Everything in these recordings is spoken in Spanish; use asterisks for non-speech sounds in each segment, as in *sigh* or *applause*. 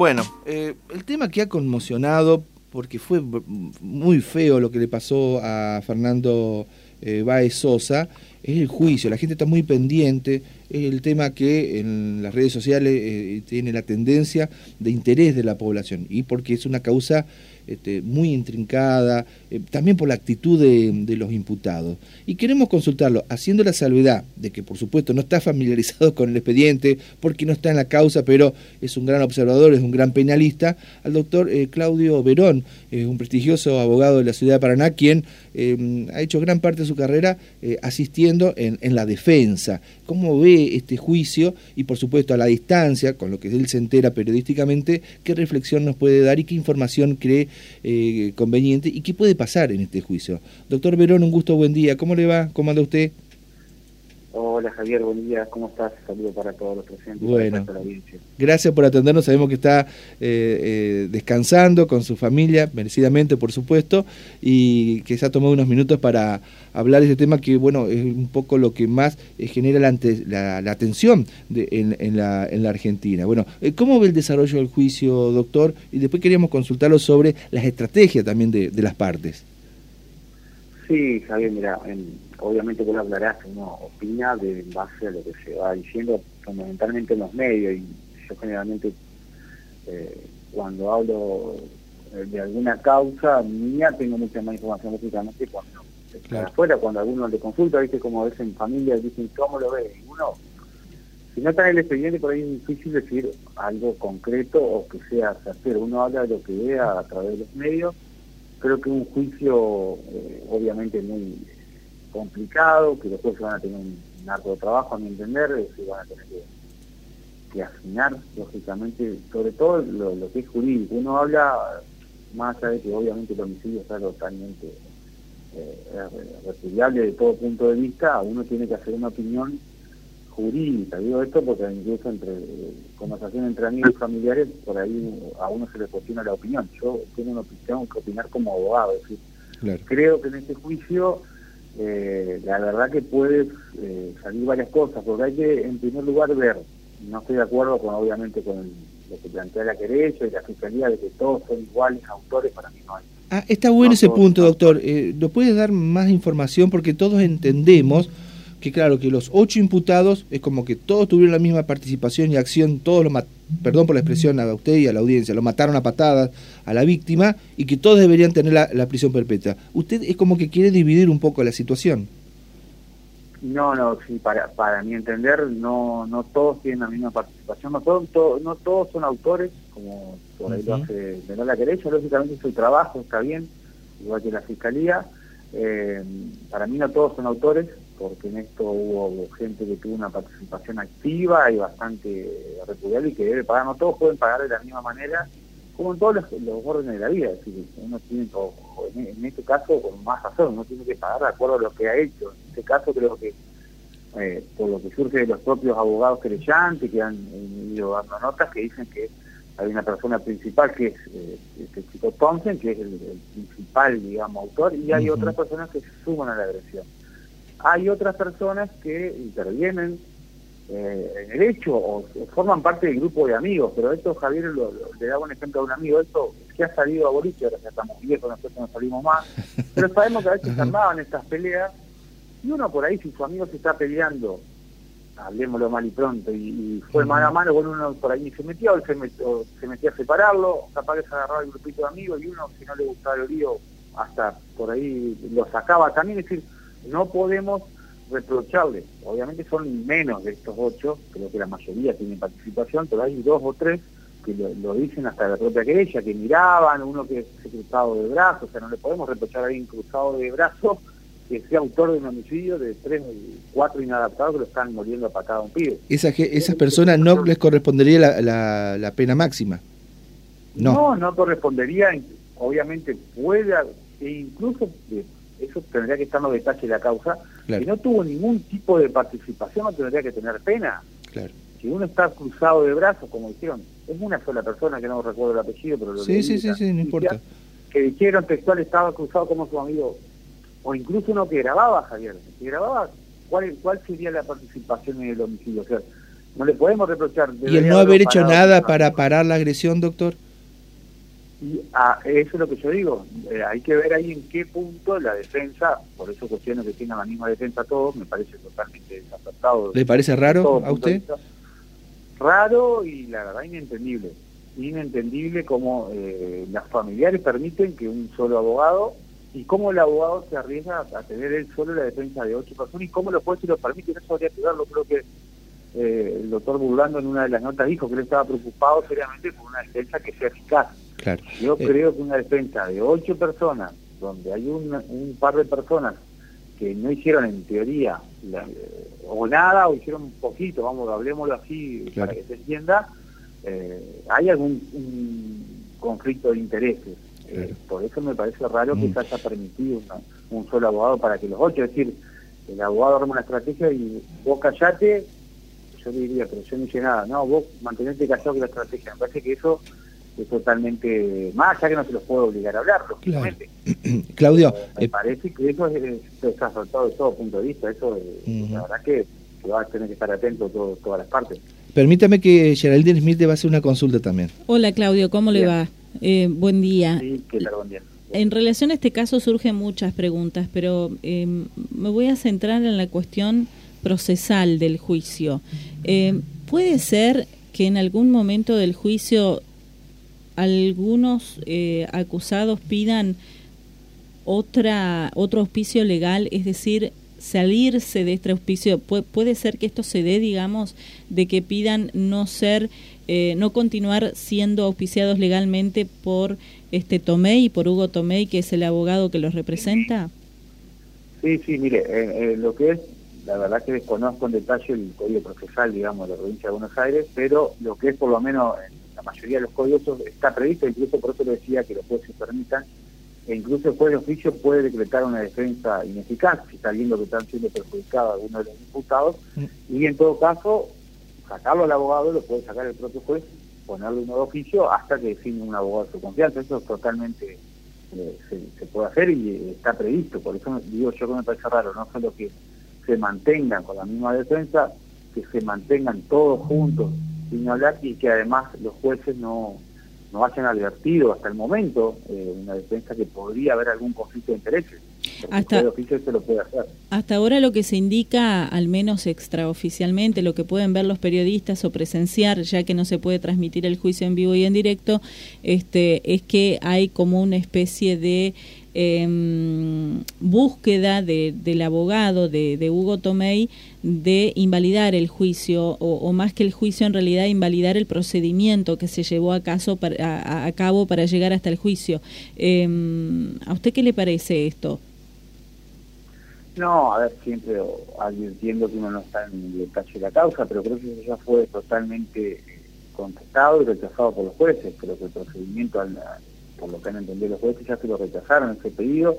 Bueno, eh, el tema que ha conmocionado, porque fue muy feo lo que le pasó a Fernando eh, Baez Sosa, es el juicio. La gente está muy pendiente. Es el tema que en las redes sociales eh, tiene la tendencia de interés de la población y porque es una causa este, muy intrincada, eh, también por la actitud de, los imputados. Y queremos consultarlo, haciendo la salvedad de que por supuesto no está familiarizado con el expediente, porque no está en la causa, pero es un gran observador, es un gran penalista, al doctor eh, Claudio Verón, un prestigioso abogado de la ciudad de Paraná, quien ha hecho gran parte de su carrera asistiendo en, en la defensa. ¿Cómo ve este juicio? Y por supuesto a la distancia, con lo que él se entera periodísticamente, qué reflexión nos puede dar y qué información cree eh, conveniente y qué puede pasar en este juicio. Doctor Verón, un gusto, buen día. ¿Cómo le va? ¿Cómo anda usted? Hola Javier, buen día, ¿cómo estás? Saludos para todos los presentes. Bueno, gracias por atendernos, sabemos que está eh, eh, descansando con su familia, merecidamente por supuesto, y que se ha tomado unos minutos para hablar de este tema que, bueno, es un poco lo que más eh, genera la, atención en, la, Argentina. Bueno, ¿cómo ve el desarrollo del juicio, doctor? Y después queríamos consultarlo sobre las estrategias también de, las partes. Sí, Javier, mira, en obviamente vos hablarás, uno opina de base a lo que se va diciendo fundamentalmente en los medios y yo generalmente eh, cuando hablo eh, de alguna causa mía tengo mucha más información lógicamente cuando claro. afuera, cuando alguno le consulta, viste como a veces en familia dicen cómo lo ve, uno si no está en el expediente por ahí es difícil decir algo concreto o que sea certero, uno habla de lo que vea a través de los medios, creo que un juicio eh, obviamente muy complicado, que después se van a tener un, arco de trabajo, a mi entender, se van a tener que, afinar, lógicamente, sobre todo lo, que es jurídico. Uno habla, más allá de que obviamente el homicidio está totalmente eh, repudiable de todo punto de vista, uno tiene que hacer una opinión jurídica. Digo esto porque incluso entre conversación entre amigos y familiares, por ahí a uno se le cuestiona la opinión. Yo tengo, tengo que opinar como abogado. Es decir, Creo que en este juicio eh, la verdad que puede eh, salir varias cosas, porque hay que, en primer lugar, ver, no estoy de acuerdo con obviamente con lo que plantea la querella y la fiscalía de que todos son iguales autores, para mí no hay. Ah, está bueno ese punto, doctor. Eh, ¿Nos puedes dar más información? Porque todos entendemos que claro, que los ocho imputados es como que todos tuvieron la misma participación y acción, todos lo perdón por la expresión a usted y a la audiencia, lo mataron a patadas a la víctima y que todos deberían tener la, prisión perpetua. Usted es como que quiere dividir un poco la situación. No, no, sí, para, para mi entender, no no todos tienen la misma participación, no, todos no todos son autores, como por ahí lo hace de la querella, lógicamente es su trabajo, está bien, igual que la fiscalía. Eh, para mí no todos son autores, porque en esto hubo gente que tuvo una participación activa y bastante repudiable y que debe pagar. No todos pueden pagar de la misma manera, como en todos los, órdenes de la vida. Es decir, uno tiene, en, este caso, con más razón, uno tiene que pagar de acuerdo a lo que ha hecho. En este caso creo que, eh, por lo que surge de los propios abogados creyentes que han ido dando notas, que dicen que hay una persona principal que es eh, este chico Thompson, que es el, principal, digamos, autor, y hay otras personas que se suman a la agresión. Hay otras personas que intervienen eh, en el hecho o, forman parte del grupo de amigos, pero esto Javier le daba un ejemplo a un amigo, esto que ha salido a boliche, ahora ya estamos viejos, nosotros no salimos más, *laughs* pero sabemos que a veces armaban estas peleas y uno por ahí, si su amigo se está peleando, hablemoslo mal y pronto, y, fue mano a mano, con uno por ahí se metió, o se, metió, se metía a separarlo, capaz que se agarraba el grupito de amigos y uno, si no le gustaba el lío, hasta por ahí lo sacaba también, es decir, no podemos reprocharle. Obviamente son menos de estos ocho, creo que la mayoría tienen participación, pero hay dos o tres que lo, dicen hasta la propia querella, que miraban, uno que se cruzado de brazos, o sea, no le podemos reprochar a alguien cruzado de brazos que sea autor de un homicidio de tres o cuatro inadaptados que lo están muriendo a patada a un pibe. Esa, esas personas no les correspondería la, la, pena máxima. No. no, no correspondería, obviamente puede, e incluso eso tendría que estar en los detalles de la causa, si no tuvo ningún tipo de participación no tendría que tener pena. Claro. Si uno está cruzado de brazos, como dijeron, es una sola persona que no recuerdo el apellido, pero lo Sí, sí, sí, sí, no importa. Que dijeron textual estaba cruzado como su amigo, o incluso uno que grababa, Javier, que grababa, ¿cuál, cuál sería la participación en el homicidio? O sea, No le podemos reprochar. ¿Y el no haber hecho nada para parar la agresión, doctor? Y ah, eso es lo que yo digo. Eh, hay que ver ahí en qué punto la defensa, por eso cuestiones que tienen la misma defensa todos, me parece totalmente desacertado. ¿Le parece raro a usted? Raro y la verdad inentendible. Inentendible cómo eh, las familiares permiten que un solo abogado y cómo el abogado se arriesga a tener él solo la defensa de ocho personas y cómo los jueces lo permiten. Eso habría que verlo. Creo que eh, el doctor Burlando en una de las notas dijo que él estaba preocupado seriamente por una defensa que sea eficaz. Yo eh, creo que una defensa de ocho personas, donde hay un, par de personas que no hicieron en teoría o nada o hicieron un poquito, vamos, hablemoslo así para que se entienda, eh, hay algún conflicto de intereses. Eh, por eso me parece raro que mm. se haya permitido un solo abogado para que los ocho, es decir, el abogado arma una estrategia y vos callate, yo diría, pero yo no hice nada, no, vos mantenerte callado que la estrategia, me parece que eso es totalmente más, ya que no se los puedo obligar a hablar, lógicamente. *clears throat* Claudio. me eh, parece que eso es, está soltado de todo punto de vista, eso la verdad que, va a tener que estar atento todo, todas las partes. Permítame que Geraldine Smith le va a hacer una consulta también. Hola Claudio, ¿cómo le va? Eh, buen día. Sí, ¿qué tal? Buen día. En relación a este caso surgen muchas preguntas, pero eh, me voy a centrar en la cuestión procesal del juicio. ¿Puede ser que en algún momento del juicio algunos eh, acusados pidan otra otro auspicio legal, es decir, salirse de este auspicio. puede ser que esto se dé, digamos, de que pidan no ser, eh, no continuar siendo auspiciados legalmente por este Tomei, por Hugo Tomei, que es el abogado que los representa. Sí, sí, mire, eh, lo que es, la verdad que desconozco en detalle el código procesal, digamos, de la provincia de Buenos Aires, pero lo que es por lo menos la mayoría de los códigos está previsto, incluso por eso le decía que los jueces permitan, e incluso el juez de oficio puede decretar una defensa ineficaz si está viendo que están siendo perjudicados algunos de los imputados, mm. y en todo caso, sacarlo al abogado lo puede sacar el propio juez, ponerle un nuevo oficio hasta que define un abogado de su confianza. Eso totalmente eh, se, puede hacer y eh, está previsto. Por eso digo yo que me parece raro, no solo que se mantengan con la misma defensa, que se mantengan todos juntos sin hablar y que además los jueces no, no hayan advertido hasta el momento eh, una defensa que podría haber algún conflicto de intereses. Hasta, lo puede hacer. hasta ahora lo que se indica, al menos extraoficialmente, lo que pueden ver los periodistas o presenciar, ya que no se puede transmitir el juicio en vivo y en directo, este, es que hay como una especie de eh, búsqueda de, del abogado de, Hugo Tomei de invalidar el juicio o, más que el juicio en realidad invalidar el procedimiento que se llevó a, caso a, cabo para llegar hasta el juicio. Em, ¿A usted qué le parece esto? No, a ver, siempre advirtiendo que uno no está en el detalle de la causa, pero creo que eso ya fue totalmente contestado y rechazado por los jueces. Creo que el procedimiento al, por lo que han entendido los jueces, ya se lo rechazaron ese pedido.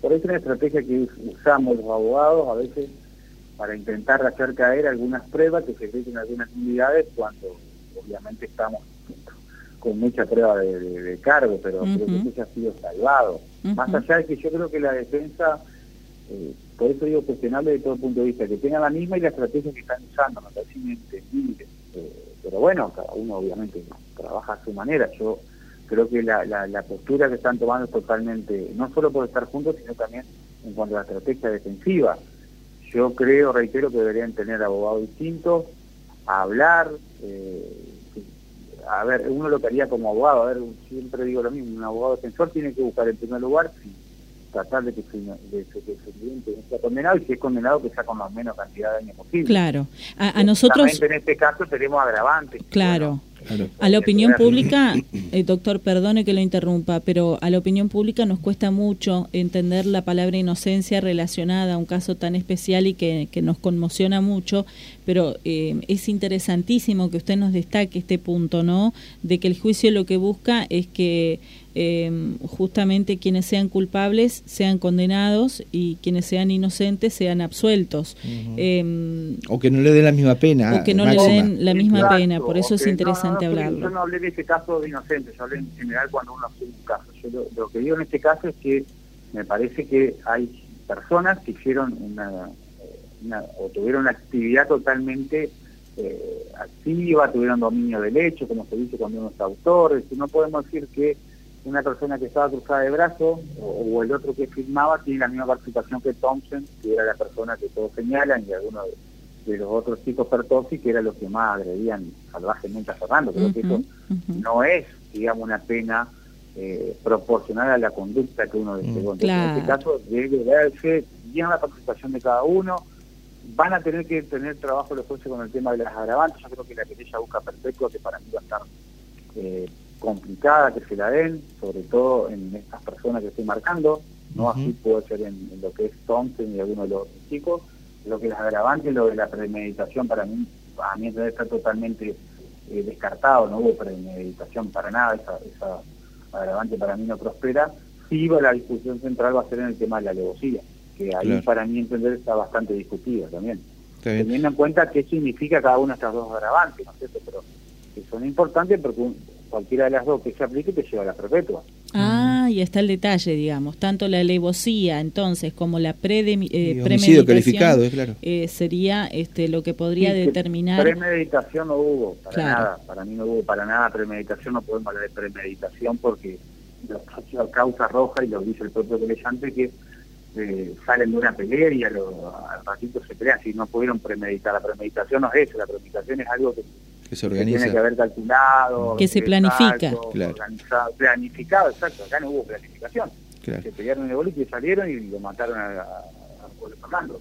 Por eso es una estrategia que usamos los abogados a veces para intentar hacer caer algunas pruebas que se creen algunas unidades cuando obviamente estamos con mucha prueba de, cargo, pero creo que eso ya ha sido salvado. Más allá de que yo creo que la defensa, eh, por eso digo cuestionable de todo punto de vista, que tenga la misma y la estrategia que están usando, me parece inentendible. Eh, pero bueno, cada uno obviamente trabaja a su manera. Yo creo que la, la, postura que están tomando es totalmente, no solo por estar juntos, sino también en cuanto a la estrategia defensiva. Yo creo, reitero, que deberían tener abogados distintos, a hablar, eh, a ver, uno lo que haría como abogado, a ver, siempre digo lo mismo, un abogado defensor tiene que buscar en primer lugar tratar de que, su, de, su cliente no sea condenado y si es condenado que sea con la menos cantidad de años posible. Claro, a, nosotros... En este caso tenemos agravantes. Claro. A la opinión pública, eh, doctor, perdone que lo interrumpa, pero a la opinión pública nos cuesta mucho entender la palabra inocencia relacionada a un caso tan especial y que, que nos conmociona mucho, pero eh, es interesantísimo que usted nos destaque este punto, ¿no? De que el juicio lo que busca es que eh, justamente quienes sean culpables sean condenados y quienes sean inocentes sean absueltos. Em, o que no le den la misma pena. O que no le den la misma pena, por eso es interesante hablarlo. Yo no hablé de este caso de inocentes, yo hablé en general cuando uno hace un caso. Yo lo, que digo en este caso es que me parece que hay personas que hicieron una, o tuvieron una actividad totalmente eh, activa, tuvieron dominio del hecho, como se dice cuando uno es autor, no podemos decir que una persona que estaba cruzada de brazos o, el otro que filmaba tiene la misma participación que Thompson, que era la persona que todos señalan, y algunos de, los otros chicos Pertossi, que era los que más agredían salvajemente a Fernando. Creo que eso no es, digamos, una pena eh, proporcional a la conducta que uno despegó. Mm. En este caso debe verse bien la participación de cada uno. Van a tener que tener trabajo los jueces con el tema de las agravantes. Yo creo que la querella busca perpetua, que para mí va a estar eh, complicada que se la den, sobre todo en estas personas que estoy marcando. No así puede ser en, lo que es Thompson y algunos de los chicos. Lo que es agravante, lo de la premeditación, para mí, a mí está totalmente eh, descartado. No hubo premeditación para nada. esa, esa agravante para mí no prospera, sí la discusión central va a ser en el tema de la alevosía, que ahí para mí entender está bastante discutida también. Teniendo en cuenta qué significa cada una de estas dos agravantes, ¿no es cierto? Pero que son importantes porque cualquiera de las dos que se aplique te lleva a la perpetua. Ah, y está el detalle, digamos, tanto la alevosía entonces como la eh, premeditación calificado, claro. Eh, sería este lo que podría determinar... Premeditación no hubo, para nada, para mí no hubo para nada premeditación, no podemos hablar de premeditación porque los causa roja y lo dice el propio creyente que eh, salen de una pelea y a al ratito se pelean, si no pudieron premeditar, la premeditación no es eso, la premeditación es algo que que se organiza. tiene que haber calculado. Que se planifica. planificado, exacto. Acá no hubo planificación. Se pelearon en el boliche y salieron y lo mataron a, a, Fernando.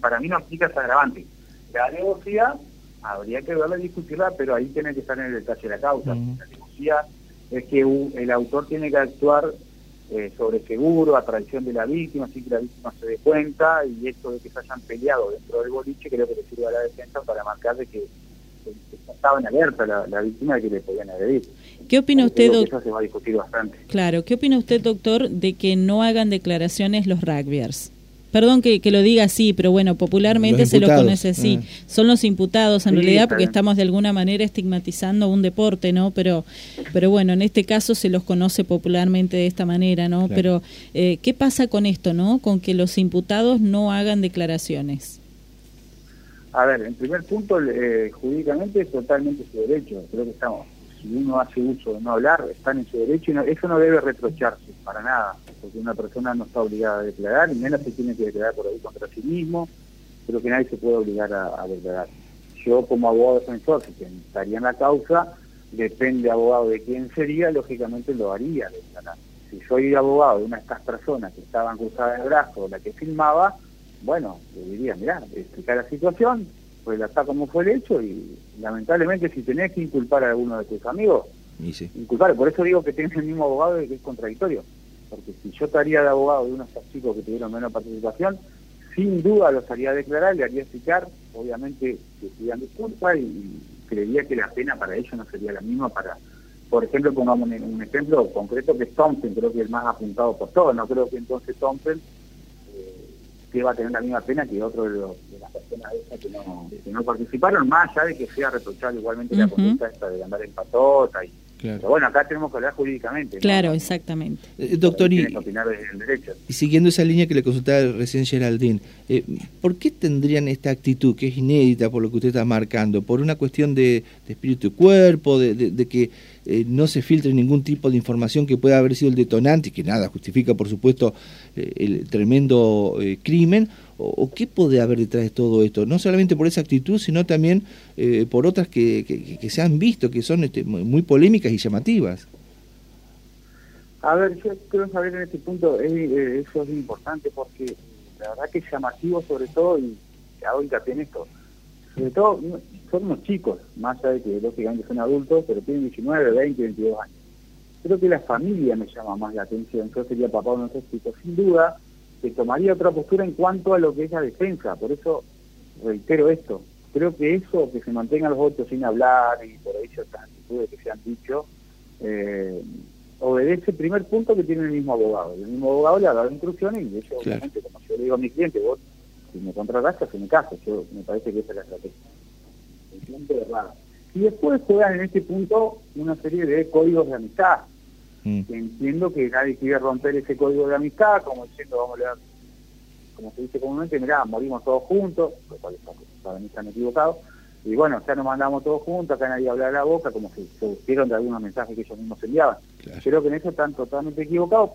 para mí no aplica ese agravante. La negocia habría que verla y discutirla, pero ahí tiene que estar en el detalle de la causa. La negocia es que el autor tiene que actuar eh, sobre seguro, a traición de la víctima, así que la víctima se dé cuenta, y esto de que se hayan peleado dentro del boliche creo que le sirve a la defensa para marcar de que estaba en alerta la, víctima de que le podían agredir. ¿Qué opina usted, doctor? se va a discutir bastante. Claro, ¿qué opina usted, doctor, de que no hagan declaraciones los rugbyers? Perdón que, lo diga así, pero bueno, popularmente se lo conoce así. Ah. Son los imputados en realidad porque estamos de alguna manera estigmatizando un deporte, ¿no? Pero, pero bueno, en este caso se los conoce popularmente de esta manera, ¿no? Pero, eh, ¿qué pasa con esto, ¿no? Con que los imputados no hagan declaraciones. A ver, en primer punto, eh, jurídicamente es totalmente su derecho. Creo que estamos, si uno hace uso de no hablar, están en su derecho y eso no debe reprocharse para nada, porque una persona no está obligada a declarar, y menos se tiene que declarar por ahí contra sí mismo. Creo que nadie se puede obligar a, declarar. Yo como abogado defensor, si estaría en la causa, depende abogado de quién sería, lógicamente lo haría declarar. Si soy abogado de una de estas personas que estaban cruzadas de brazo, la que filmaba, bueno, le diría, mirá, explicar la situación, relatar cómo fue el hecho y lamentablemente si tenés que inculpar a alguno de tus amigos, sí. inculpar, por eso digo que tienes el mismo abogado y que es contradictorio, porque si yo estaría de abogado de unos chicos que tuvieron menos participación, sin duda los haría declarar, le haría explicar, obviamente que pidan disculpas y creería que la pena para ellos no sería la misma para, por ejemplo, pongamos un, ejemplo concreto que es Thompson, creo que es el más apuntado por todos, no creo que entonces Thompson que va a tener la misma pena que otro de, las personas que no, que no participaron, más allá de que sea reprochable igualmente la conducta esta de andar en patota y pero bueno, acá tenemos que hablar jurídicamente. Claro, exactamente. Eh, doctor, y, y, siguiendo esa línea que le consultaba recién Geraldine, eh, ¿por qué tendrían esta actitud que es inédita por lo que usted está marcando? ¿Por una cuestión de, espíritu y cuerpo, de, que eh, no se filtre ningún tipo de información que pueda haber sido el detonante, y que nada justifica, por supuesto, el tremendo crimen? o, qué puede haber detrás de todo esto? No solamente por esa actitud, sino también eh, por otras que, que, se han visto, que son este, muy polémicas y llamativas. A ver, yo quiero saber en este punto, eh, eso es importante porque la verdad que es llamativo sobre todo, y hago hincapié en esto, sobre todo son unos chicos, más allá de que lógicamente son adultos, pero tienen 19, 20, 22 años. Creo que la familia me llama más la atención, yo sería papá o no sé, sin duda que tomaría otra postura en cuanto a lo que es la defensa. Por eso reitero esto. Creo que eso, que se mantengan los votos sin hablar y por ahí ciertas actitudes que se han dicho, eh, obedece el primer punto que tiene el mismo abogado. El mismo abogado le ha dado instrucciones y de hecho, obviamente, como yo le digo a mi cliente, vos, si me contratas, en mi caso. Yo, me parece que esa es la estrategia. Y después juegan en este punto una serie de códigos de amistad Mm. Entiendo que nadie quiere romper ese código de amistad, como diciendo, vamos a leer, como se dice comúnmente, mirá, morimos todos juntos, lo cual para mí están equivocados, y bueno, ya nos mandamos todos juntos, acá nadie habla de la boca, como si se pusieron de algunos mensajes que ellos mismos enviaban. Creo que en eso están totalmente equivocados.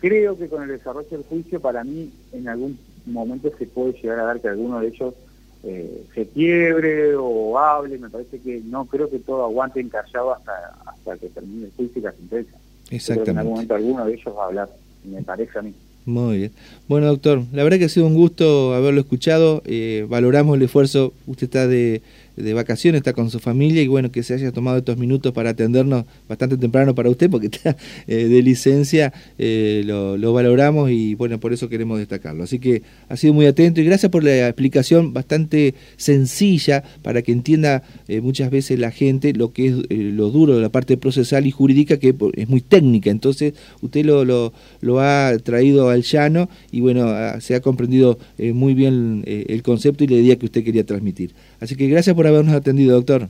Creo que con el desarrollo del juicio, para mí, en algún momento se puede llegar a dar que alguno de ellos eh, se quiebre o hable. Me parece que no creo que todo aguante encallado hasta, hasta que termine el juicio y la sentencia. Exactamente. en algún momento alguno de ellos va a hablar, me parece a mí. Muy bien. Bueno, doctor, la verdad que ha sido un gusto haberlo escuchado. Eh, valoramos el esfuerzo. Usted está de, de, vacaciones, está con su familia y bueno, que se haya tomado estos minutos para atendernos bastante temprano para usted porque está *laughs* eh, de licencia. Eh, lo, lo, valoramos y bueno, por eso queremos destacarlo. Así que ha sido muy atento y gracias por la explicación bastante sencilla para que entienda muchas veces la gente lo que es lo duro de la parte procesal y jurídica que es muy técnica. Entonces, usted lo, lo, lo ha traído al llano y bueno, se ha comprendido eh, muy bien eh, el concepto y la idea que usted quería transmitir. Así que gracias por habernos atendido, doctor.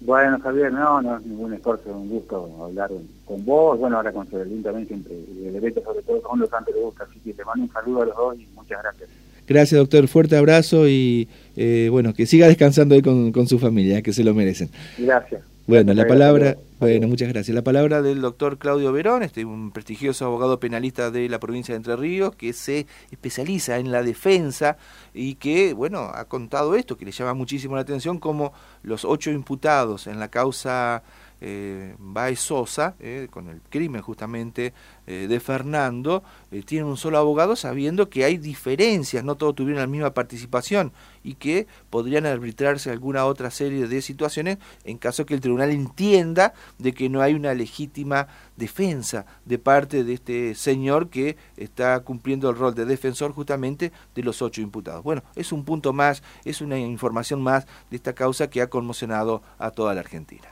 Bueno, Javier, no, no es ningún esfuerzo, un gusto hablar con vos, bueno, ahora con Sebelín también siempre, el evento sobre todo con los antes le gusta, así que te mando un saludo a los dos y muchas gracias. Gracias, doctor, fuerte abrazo y eh, bueno, que siga descansando ahí con, con su familia, que se lo merecen. Gracias. Bueno, la palabra, bueno, muchas gracias. La palabra del doctor Claudio Verón, este un prestigioso abogado penalista de la provincia de Entre Ríos, que se especializa en la defensa y que, bueno, ha contado esto, que le llama muchísimo la atención, como los ocho imputados en la causa eh, eh, con el crimen justamente eh, de Fernando, eh, tienen un solo abogado sabiendo que hay diferencias, no todos tuvieron la misma participación y que podrían arbitrarse alguna otra serie de situaciones en caso que el tribunal entienda de que no hay una legítima defensa de parte de este señor que está cumpliendo el rol de defensor justamente de los ocho imputados. Bueno, es un punto más, es una información más de esta causa que ha conmocionado a toda la Argentina.